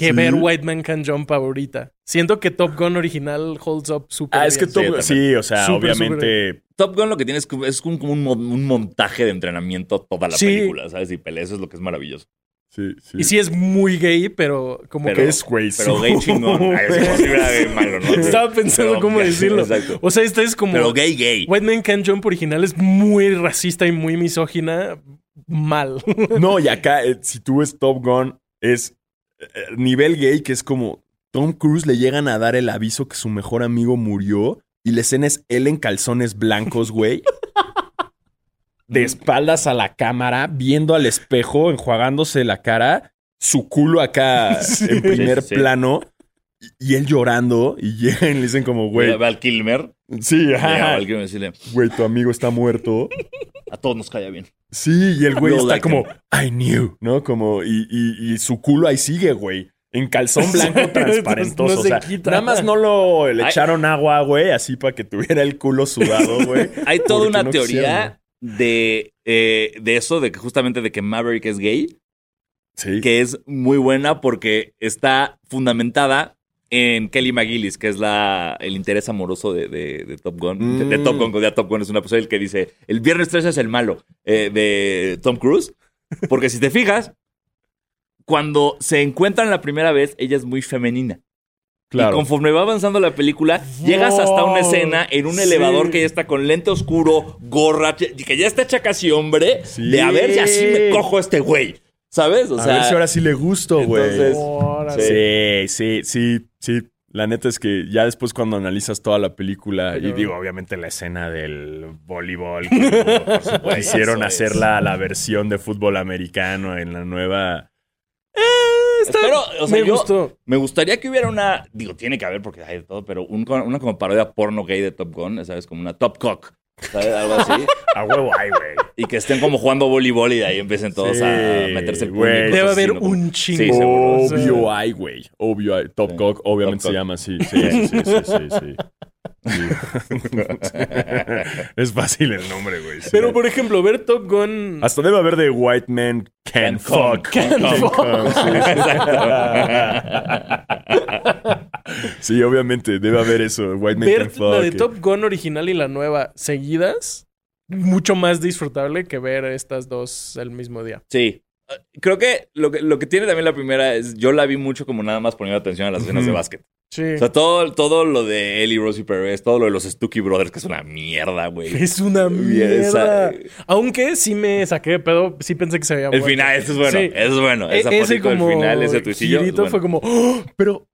que ¿Sí? ver White Man Can Jump ahorita. Siento que Top Gun original holds up súper Ah, es que. Top Sí, Gun... Sí, o sea, obviamente... Top Gun lo que tiene es, un- como un, mo- un montaje de entrenamiento toda la Sí. película, ¿sabes? Y pelea, eso es lo que es maravilloso. Sí, sí. Y sí es muy gay, pero como Pero- Que es güey. Pero gay chingón. Es como si malo, ¿no? Estaba pensando Pero- cómo decirlo. Exacto. O sea, esta es como... Pero gay, gay. White Man Can Jump original es muy racista y muy misógina. Mal. No, y acá, eh, si tú ves Top Gun, es nivel gay que es como Tom Cruise le llegan a dar el aviso que su mejor amigo murió y la escena es él en calzones blancos, güey. De espaldas a la cámara, viendo al espejo, enjuagándose la cara, su culo acá en primer Sí, sí, sí. plano y, él llorando y llegan y le dicen como, Güey. güey, Val Kilmer. sí, ajá, Val Kilmer y decirle, güey, tu amigo está muerto. a todos nos calla bien. Sí, y el güey está like como, I knew, ¿no? Como, y, y, y su culo ahí sigue, güey. En calzón blanco transparentoso. No o se sea, quita. nada más no lo le echaron agua, güey, así para que tuviera el culo sudado, güey. Hay toda una no teoría quisieron, de, eh, de eso, de que justamente de que Maverick es gay, Sí. que es muy buena porque está fundamentada en Kelly McGillis, que es la, el interés amoroso de, de- de Top Gun. De, de Mm. Top Gun, cuando ya Top Gun es una persona que dice, el viernes 13 es el malo eh, de Tom Cruise. Porque si te fijas, cuando se encuentran la primera vez, ella es muy femenina. Y Claro. conforme va avanzando la película, llegas hasta una escena en un Sí. elevador que ya está con lente oscuro, gorra, que ya está hecha casi hombre, Sí. de a ver si así me cojo a este güey. ¿Sabes? O a sea, ver si ahora sí le gusto, güey. Sí, sí, sí, sí. La neta es que ya después cuando analizas toda la película, y digo, obviamente la escena del voleibol, que por supuesto, quisieron Eso hacer es. la, versión de fútbol americano en la nueva... Espero, o sea, me yo- gustó. me gustaría que hubiera una, digo, tiene que haber porque hay de todo, pero un- una como parodia porno gay de Top Gun, ¿sabes? Como una Top Cock, ¿sabes? Algo así. A huevo, ay, güey. y que estén como jugando voleibol y de ahí empiecen todos Sí, a meterse el güey. Debe haber ¿no? un chingo. Sí, seguro. Obvio hay, güey. Obvio hay. Top Sí. Cock, obviamente Top se Cock. llama así. Sí, sí, sí, sí, sí, sí. Es fácil el nombre, güey. sí. Pero, por ejemplo, ver Top Gun... Hasta debe haber de White Men Can, Can Fuck. can sí. Sí, obviamente, debe haber eso. White Men Can ver Fuck. la de Top Gun original y la nueva seguidas, mucho más disfrutable que ver estas dos el mismo día. Sí. Eh, Creo que lo, que lo que tiene también la primera es, yo la vi mucho como nada más poniendo atención a las escenas de básquet. Sí. O sea, todo, todo lo de Ellie, Rosie Perez, todo lo de los Stucky Brothers, que es una mierda, güey. es una esa- mierda. Aunque sí me saqué de pedo, sí pensé que se veía El final, eso es bueno. Sí. Eso es bueno. E- Esa ese fotito del como final, ese tuitillo. es bueno. fue como... ¡oh! Pero,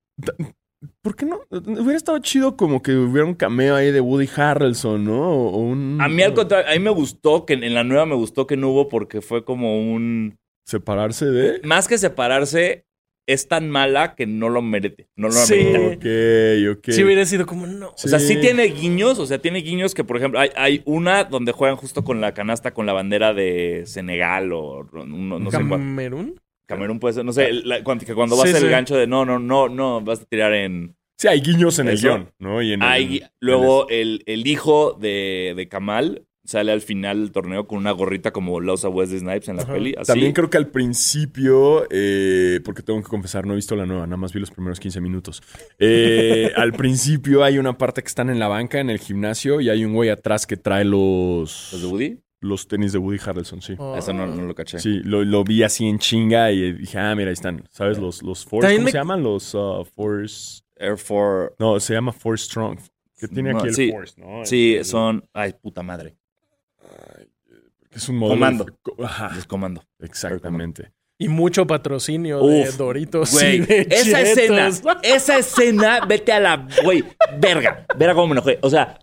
¿por qué no? Hubiera estado chido como que hubiera un cameo ahí de Woody Harrelson, ¿no? O un... A mí al contrario, a mí me gustó que en la nueva me gustó que no hubo porque fue como un... Separarse de... Más que separarse, es tan mala que no lo merece. No lo Sí. amerita. Ok, ok. Sí hubiera sido como, no. O sea, sí tiene guiños, o sea, tiene guiños que, por ejemplo, hay, hay una donde juegan justo con la canasta con la bandera de Senegal o no, no sé cuál. ¿Camerún? Camerún puede ser, no sé, la- cuando, que cuando va a Sí, hacer el gancho de no, no, no, no, vas a tirar en... Sí, hay guiños en el guion, ¿no? Y en el- Hay, luego el, el hijo de, de Kamal sale al final del torneo con una gorrita como la usa Wesley Snipes en la Ajá. peli. Así. También creo que al principio, eh, porque tengo que confesar, no he visto la nueva, nada más vi los primeros 15 minutos. Eh, al principio hay una parte que están en la banca, en el gimnasio, y hay un güey atrás que trae los, ¿Los de Woody? los tenis de Woody Harrelson, sí. Oh. Eso no, no lo caché. Sí, lo, lo vi así en chinga y dije, ah, mira, ahí están. ¿Sabes? Los, los Force, ¿cómo me- se llaman? Los uh, Force... Air Force. No, se llama Force Strong. Que tiene No, aquí el sí. Force, ¿no? Sí, El- son. Ay, puta madre. Es un modelo... Comando. Ajá, Es comando. exactamente. Y mucho patrocinio de Doritos. Güey, de esa escena, esa escena, vete a la. Güey, verga. Verga cómo me enojé. O sea,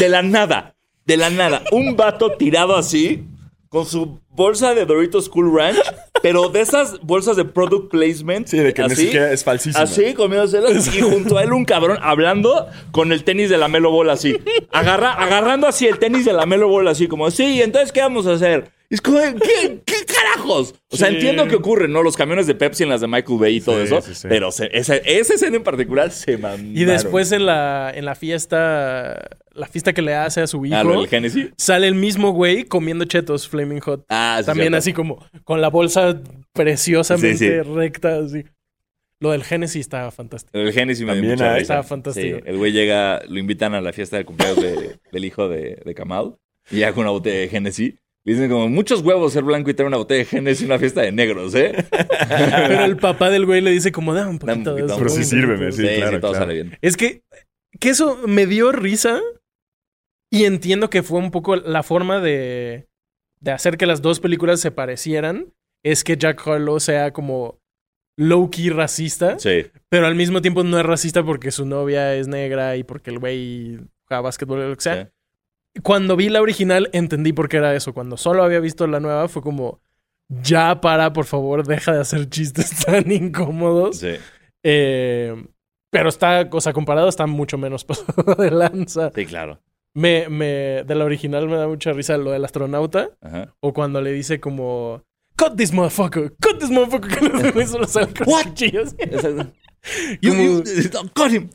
de la nada, de la nada, un vato tirado así, con su bolsa de Doritos Cool Ranch, pero de esas bolsas de product placement. Sí, de que ni así, siquiera es falsísima. Así, comiéndoselas. Y junto a él un cabrón hablando con el tenis de la Melo Ball así. Agarra, agarrando así el tenis de la Melo Ball así, como, sí, entonces, ¿qué vamos a hacer? Es como, ¿qué, qué carajos? O sea, Sí. entiendo que ocurre, ¿no? Los camiones de Pepsi en las de Michael Bay y todo Sí, eso. sí, sí. Pero se- esa, esa escena en particular se mamaron. Y después en la, en la fiesta, la fiesta que le hace a su hijo, Ah, lo del Genesis. sale el mismo güey comiendo chetos Flaming Hot. Ah, sí, También cierto. así como con la bolsa preciosamente Sí, sí. recta, así. Lo del Genesis estaba fantástico. El Genesis me dio También mucha fantástico. Sí, el güey llega, lo invitan a la fiesta de cumpleaños de- del hijo de, de Kamal. Y llega con una botella de Genesis. Dicen como, muchos huevos ser blanco y tener una botella de Genesis en una fiesta de negros, ¿eh? Pero el papá del güey le dice como, dame un Dame un poquito de poquito, eso. Pero sí sírveme, poquito sí, de eso". claro, todo claro. sale bien. Es que, que eso me dio risa y entiendo que fue un poco la forma de, de hacer que las dos películas se parecieran. Es que Jack Harlow sea como low-key racista, Sí. pero al mismo tiempo no es racista porque su novia es negra y porque el güey juega básquetbol o lo que sea. sí. Cuando vi la original entendí por qué era eso. Cuando solo había visto la nueva fue como, ya para, por favor, deja de hacer chistes tan incómodos. Sí. Eh, pero está, o sea, comparado está mucho menos pasado de lanza. Sí, claro. Me, me, de la original me da mucha risa lo del astronauta. Ajá. O cuando le dice como, cut this motherfucker, cut this motherfucker. Que los solo salen con cuchillos. Exacto. Como- got him.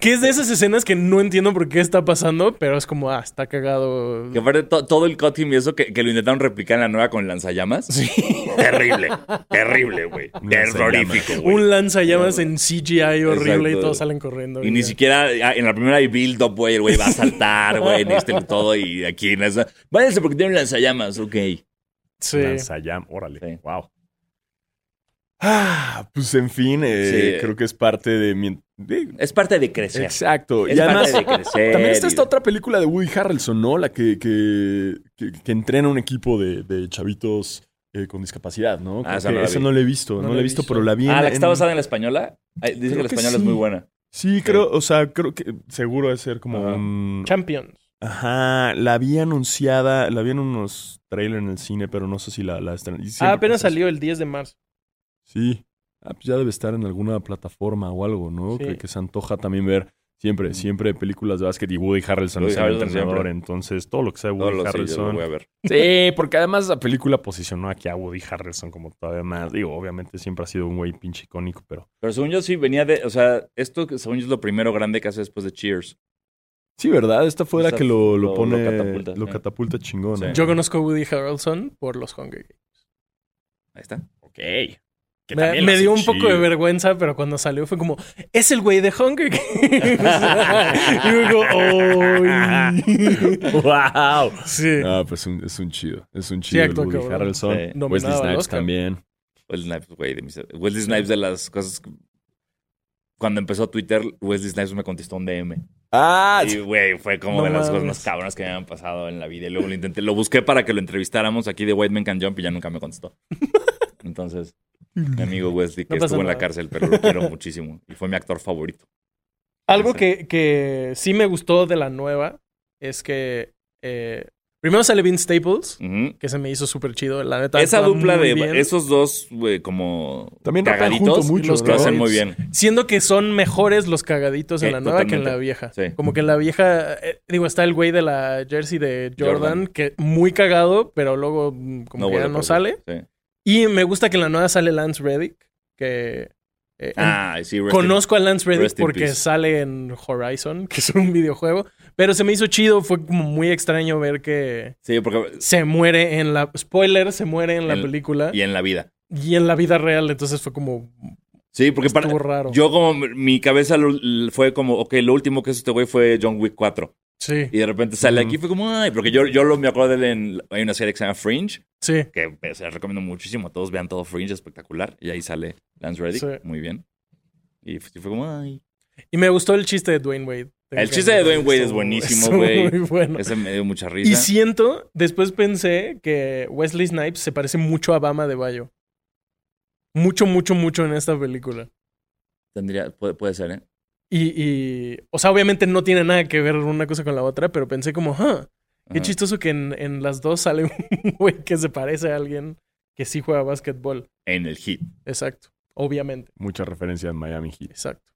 Que es de esas escenas que no entiendo por qué está pasando, pero es como, ah, está cagado. Que aparte to- todo el cut him y eso que, que lo intentaron replicar en la nueva con lanzallamas. Terrible. Terrible, güey. Terrorífico, güey. Un lanzallamas en CGI horrible y todos salen corriendo. Y ni siquiera ah, en la primera hay build up, güey. El güey va a saltar, güey. Necesitan todo. Y aquí en esa. Váyanse porque tienen lanzallamas, ok. Sí. Lanzallam, órale. Sí. Wow. Ah, pues en fin, eh, Sí. creo que es parte de mi. de- Es parte de crecer. Exacto. Es y además, parte de crecer. también está esta otra película de Woody Harrelson, ¿no? La que, que, que, que entrena un equipo de, de chavitos eh, con discapacidad, ¿no? Creo esa no la esa vi. no la he visto, No no, la he visto, visto. pero la vi Ah, en- la que está basada en la española. Ay, Dice que la que española es muy buena. Sí, creo, o sea, creo que seguro de ser como un... Champions. Ajá, la había anunciada, la vi en unos trailers en el cine, pero no sé si la, la. Y Ah, apenas salió el 10 de marzo. Sí. Ah, pues ya debe estar en alguna plataforma o algo, ¿no? Sí. Que, que se antoja también ver siempre, siempre películas de básquet y Woody Harrelson es el entrenador, siempre. entonces todo lo que sea No Woody lo lo Harrelson. voy a ver. Sí, porque además la película posicionó aquí a Woody Harrelson como todavía más. Digo, obviamente siempre ha sido un güey pinche icónico, pero. Pero según yo sí venía de. O sea, esto según yo es lo primero grande que hace después de Cheers. Sí, ¿verdad? Esta fue la que lo, lo lo- lo pone. Lo catapulta, catapulta, sí. chingón. Sí. ¿eh? Yo conozco a Woody Harrelson por los Hunger Games. Ahí está. Ok. Que Me, dio un poco de vergüenza, pero cuando salió fue como, es el güey de Hunger Games. y luego, ¡ay! ¡Wow! Sí. Ah, pues es un, es un chido. Es un chido el actúa Woody. Harrelson. Sí. Wesley Snipes también. Wesley Snipes, güey. de mis- Wesley Snipes de las cosas. que- Cuando empezó Twitter, Wesley Snipes me contestó un DM. Ah, Y, güey, fue como No de las cosas más cabronas que me habían pasado en la vida. Y luego lo intenté, lo busqué para que lo entrevistáramos aquí de White Man Can Jump y ya nunca me contestó. Entonces, mi amigo Wesley, que No estuvo en la cárcel, pero lo quiero muchísimo. Y fue mi actor favorito. Algo que, que sí me gustó de la nueva es que eh, primero sale Vince Staples, que se me hizo súper chido. La neta, Esa dupla de bien. esos dos, güey, como También cagaditos, mucho, los lo ¿no? hacen muy bien. Siendo que son mejores los cagaditos en Sí, la nueva que en la vieja. Sí. Como que en la vieja, eh, digo, está el güey de la jersey de Jordan, Jordan. que muy cagado, pero luego mm, como que ya no sale. Sí. Y me gusta que en la nueva sale Lance Reddick, que Eh, Ah, sí, in- Conozco a Lance Reddick porque sale en Horizon, que es un videojuego, pero se me hizo chido, fue como muy extraño ver que Sí, porque. se muere en la spoiler, se muere en la En- película Y en la vida. y en la vida real, entonces fue como Sí, porque para, raro. yo como mi cabeza lo- fue como, ok, lo último que hizo este güey fue John Wick 4. Sí, Y de repente sale Ujú. aquí, fue como, ay, porque yo, yo lo, me acuerdo de él en, hay una serie que se llama Fringe, sí. que se la recomiendo muchísimo, todos vean todo Fringe, espectacular. Y ahí sale Lance Reddick, Sí. muy bien. Y fue como, ay. Y me gustó el chiste de Dwayne Wade. El chiste de Dwayne Wade es buenísimo, güey. Muy bueno. Ese me dio mucha risa. Y siento, después pensé que Wesley Snipes se parece mucho a Bama de Bayo. Mucho, mucho, mucho en esta película. Tendría, puede, puede ser, ¿eh? Y, y, o sea, obviamente no tiene nada que ver una cosa con la otra, pero pensé como, ah, qué Ajá. chistoso que en, en las dos sale un güey que se parece a alguien que sí juega básquetbol. En el hit. Exacto. Obviamente. Mucha referencia en Miami Heat. Exacto.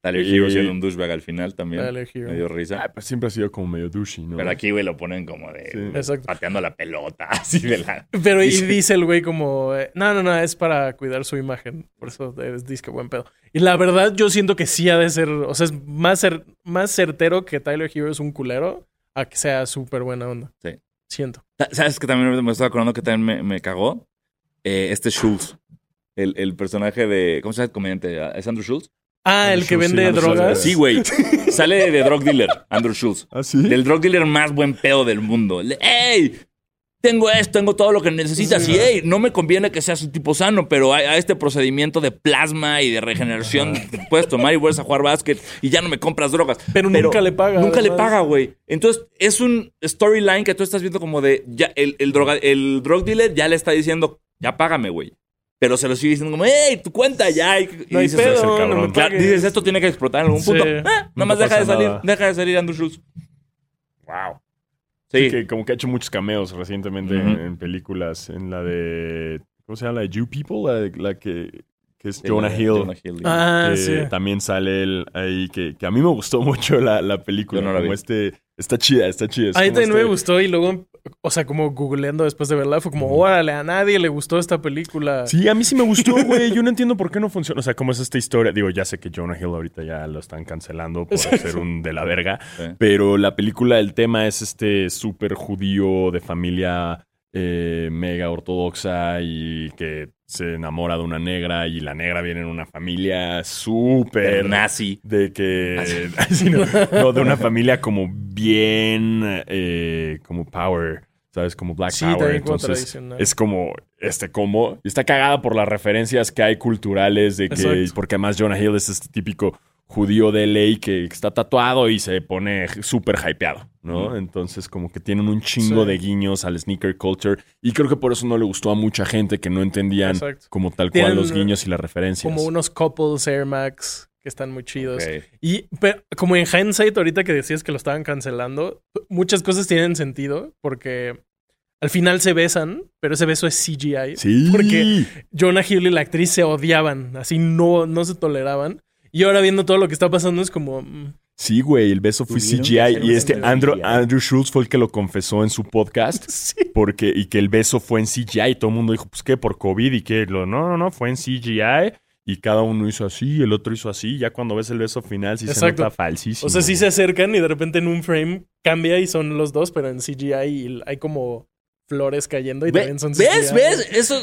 Tyler Y- Hero siendo un douchebag al final también. Tyler Hero. Me dio risa. Ah, pues siempre ha sido como medio douchey, ¿no? Pero aquí, güey, lo ponen como de Sí. Exacto. pateando la pelota, así de la. Pero y Dice- dice el güey como, eh, no, no, no, es para cuidar su imagen. Por eso es disque buen pedo. Y la verdad yo siento que sí ha de ser, o sea, es más, cer- más certero que Tyler Hero es un culero a que sea súper buena onda. Sí. Siento. ¿Sabes que también me estaba acordando que también me, me cagó? Eh, este Schultz. El, el personaje de. ¿Cómo se llama el comediante? ¿Es Andrew Schultz? Ah, el que vende drogas. Sí, güey. Sale de drug dealer, Andrew Schultz. ¿Ah, sí? Del drug dealer más buen pedo del mundo. Le- ¡Ey! Tengo esto, tengo todo lo que necesitas. Sí. y, ey, no me conviene que seas un tipo sano, pero hay este procedimiento de plasma y de regeneración que puedes tomar y vuelves a jugar básquet y ya no me compras drogas. Pero nunca le paga, Nunca le paga, güey. Entonces, es un storyline que tú estás viendo como de. Ya, el, el, droga, el drug dealer ya le está diciendo, ya págame, güey. Pero se lo sigue diciendo como, ¡ey, tu cuenta ya! Y, No dices, "Es el pedo, no cabrón". me Claro, dices, esto tiene que explotar en algún Sí. punto. Eh, nada No más deja de salir, nada. deja de salir Andrew Schultz. Wow. Sí. Que como que ha hecho muchos cameos recientemente en, en películas. En la de. ¿Cómo se llama? La de You People, la, de- la que, que es Sí, Jonah Hill. Jonah Hill, Ah, que sí. también sale él ahí, que, que a mí me gustó mucho la, la película. Yo no la como vi. este. Está chida, está chida. Es A mí también me este- gustó y luego, o sea, como googleando después de verla, fue como, órale, a nadie le gustó esta película. Sí, a mí sí me gustó, güey. Yo no entiendo por qué no funciona. O sea, cómo es esta historia. Digo, ya sé que Jonah Hill ahorita ya lo están cancelando por ser un de la verga. Sí. Pero la película, el tema es este súper judío de familia eh, mega ortodoxa y que se enamora de una negra y la negra viene en una familia súper nazi. de que Sí, no, no, de una familia como bien eh, como power sabes como black Sí, power. entonces es como este combo. Y está cagada por las referencias que hay culturales de que Exacto. porque además Jonah Hill es este típico judío de ley que está tatuado y se pone súper hypeado, ¿no? Entonces como que tienen un chingo Sí. de guiños al sneaker culture y creo que por eso no le gustó a mucha gente que no entendían Exacto. como tal cual los guiños y las referencias. Como unos couples Air Max que están muy chidos. Y pero, como en hindsight, ahorita que decías que lo estaban cancelando, muchas cosas tienen sentido porque al final se besan, pero ese beso es CGI. Sí. Porque Jonah Hill y la actriz se odiaban, así no, no se toleraban. Y ahora viendo todo lo que está pasando es como... mm, Sí, güey, el beso fue CGI y este Andrew. Andrew Schultz fue el que lo confesó en su podcast Sí. porque y que el beso fue en CGI y todo el mundo dijo, pues qué, por COVID y que lo no, no, no, fue en CGI y cada uno hizo así, el otro hizo así, ya cuando ves el beso final sí Exacto. se nota falsísimo. O sea, sí güey. se acercan y de repente en un frame cambia y son los dos, pero en CGI y hay como flores cayendo y Ve- también son ¿Ves? ¿Ves? Eso,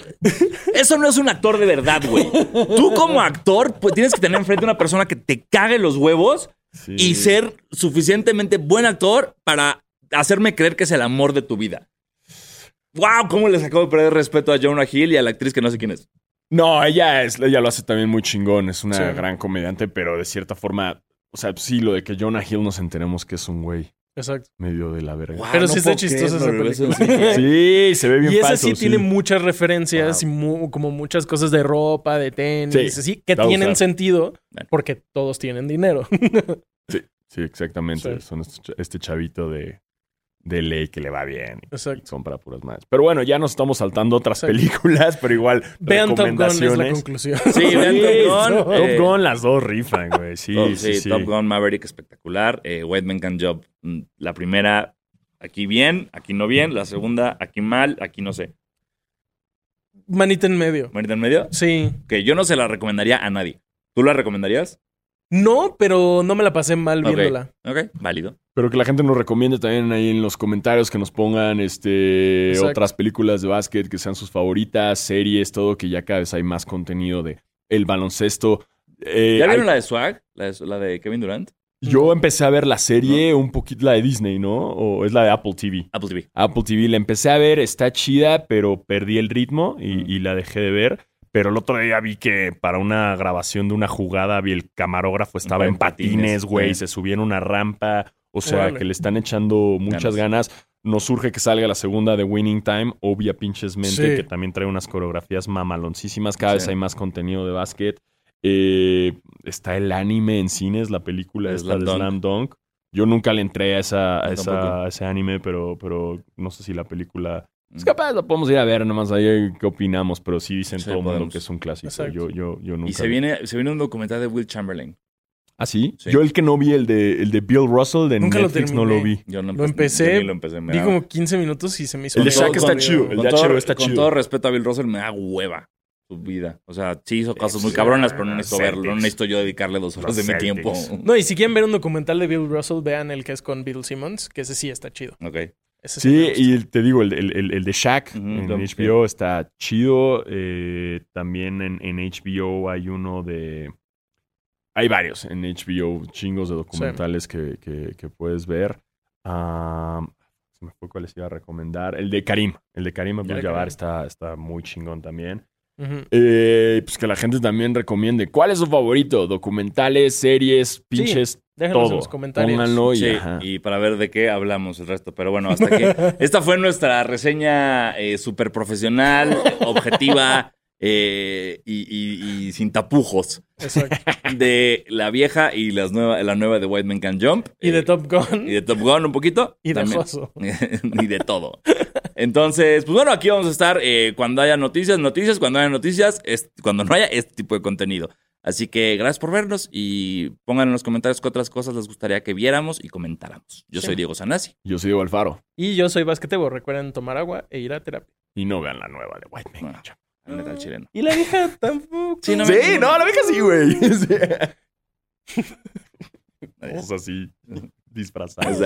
eso no es un actor de verdad, güey. Tú como actor pues, tienes que tener enfrente a una persona que te cague los huevos Sí. y ser suficientemente buen actor para hacerme creer que es el amor de tu vida. ¡Wow! ¿Cómo les acabo de perder respeto a Jonah Hill y a la actriz que no sé quién es? No, ella es, ella lo hace también muy chingón, es una Sí. gran comediante, pero de cierta forma, o sea, sí, lo de que Jonah Hill nos enteremos que es un güey Exacto. medio de la verga. Wow, Pero sí está chistosa esa película. sí. Se ve bien Y esa falso, sí, tiene muchas referencias Wow. y mu- como muchas cosas de ropa, de tenis, Sí, así, que tienen sentido porque todos tienen dinero. Sí, sí, exactamente. Sí. Son este, este chavito de, de ley que le va bien. y Exacto. Son para puras más. Pero bueno, ya nos estamos saltando otras Exacto. películas, pero igual. Vean Top Gun es la conclusión. Sí, vean Top Gun. Top eh, Gun, las dos rifan, güey. Sí, Top, sí, sí, sí. Top Gun Maverick espectacular. Eh, White Man Can Job. mm, La primera, aquí bien, aquí no bien. La segunda, aquí mal, aquí no sé. manita en medio. ¿Manita en medio? Sí. Que yo no se la recomendaría a nadie. ¿Tú la recomendarías? No, pero no me la pasé mal viéndola. Ok, válido. Pero que la gente nos recomiende también ahí en los comentarios que nos pongan este Exacto. otras películas de básquet que sean sus favoritas, series, todo, que ya cada vez hay más contenido de el baloncesto. Eh, ¿Ya hay- vieron la de Swag? La de, la de Kevin Durant. Yo empecé a ver la serie un poquito, la de Disney, ¿no? O es la de Apple TV. Apple TV. Apple TV la empecé a ver, está chida, pero perdí el ritmo y, Mm. y la dejé de ver. Pero el otro día vi que para una grabación de una jugada vi el camarógrafo estaba En en patines, güey, sí. se subía en una rampa. O sea, Órale. que le están echando muchas ganas. Nos surge que salga la segunda de Winning Time, obvia pinchesmente, Sí. que también trae unas coreografías mamaloncísimas. Cada Sí. vez hay más contenido de básquet. Eh, está el anime en cines, la película esta Slam de Dunk. Slam Dunk. Yo nunca le entré a, esa, a, esa- a ese anime, pero, pero no sé si la película... Es capaz, la podemos ir a ver, nomás ahí qué opinamos, pero sí dicen Sí, todo el mundo podemos. que es un clásico. Exacto. Yo, yo, yo nunca. Y se viene, se viene un documental de Will Chamberlain. ¿Ah, sí? Sí. Yo el que no vi, el de, el de Bill Russell de Nunca lo Netflix, no lo vi. Yo no Lo empecé, lo empecé, Vi como 15 minutos y se me hizo El de Con Shaq está con- chido. El con de todo- está Con chido. todo respeto a Bill Russell, me da hueva su vida. O sea, sí hizo cosas muy cabronas, pero no necesito verlo. No necesito yo dedicarle dos horas de mi tiempo. No, y si quieren ver un documental de Bill Russell, vean el que es con Bill Simmons, que ese sí está chido. Ok. Ese Sí, y el- te digo, el, el- el- el de Shaq en lo- HBO está chido. eh, también en, en HBO hay uno de... Hay varios en HBO, chingos de documentales que, que- que puedes ver. Ah, se me fue cuál les iba a recomendar. El de Karim. El de Karim Abdul-Jabbar está, está muy chingón también. Eh, pues que la gente también recomiende. ¿Cuál es su favorito? Documentales, series, pinches, Déjenos todo. en los comentarios. Pónganlo y, Sí, y para ver de qué hablamos el resto. Pero bueno, hasta aquí. Esta fue nuestra reseña eh, súper profesional, objetiva eh, y, y- y sin tapujos Exacto. de la vieja y las nueva, la nueva de White Man Can Jump. Y de Eh, Top Gun. y de Top Gun un poquito. Y de. Joso. y de todo. Entonces, pues bueno, aquí vamos a estar eh, cuando haya noticias, noticias, cuando haya noticias, cuando no haya este tipo de contenido. Así que gracias por vernos y pongan en los comentarios qué otras cosas les gustaría que viéramos y comentáramos. Yo Sí. soy Diego Sanasi. Yo soy Diego Alfaro. Y yo soy basquetebo. Recuerden tomar agua e ir a terapia. Y no vean la nueva de White Man. Al metal chileno. Y la vieja tampoco. Sí, no Sí, me- no, la vieja sí, güey. Todos así, disfrazados.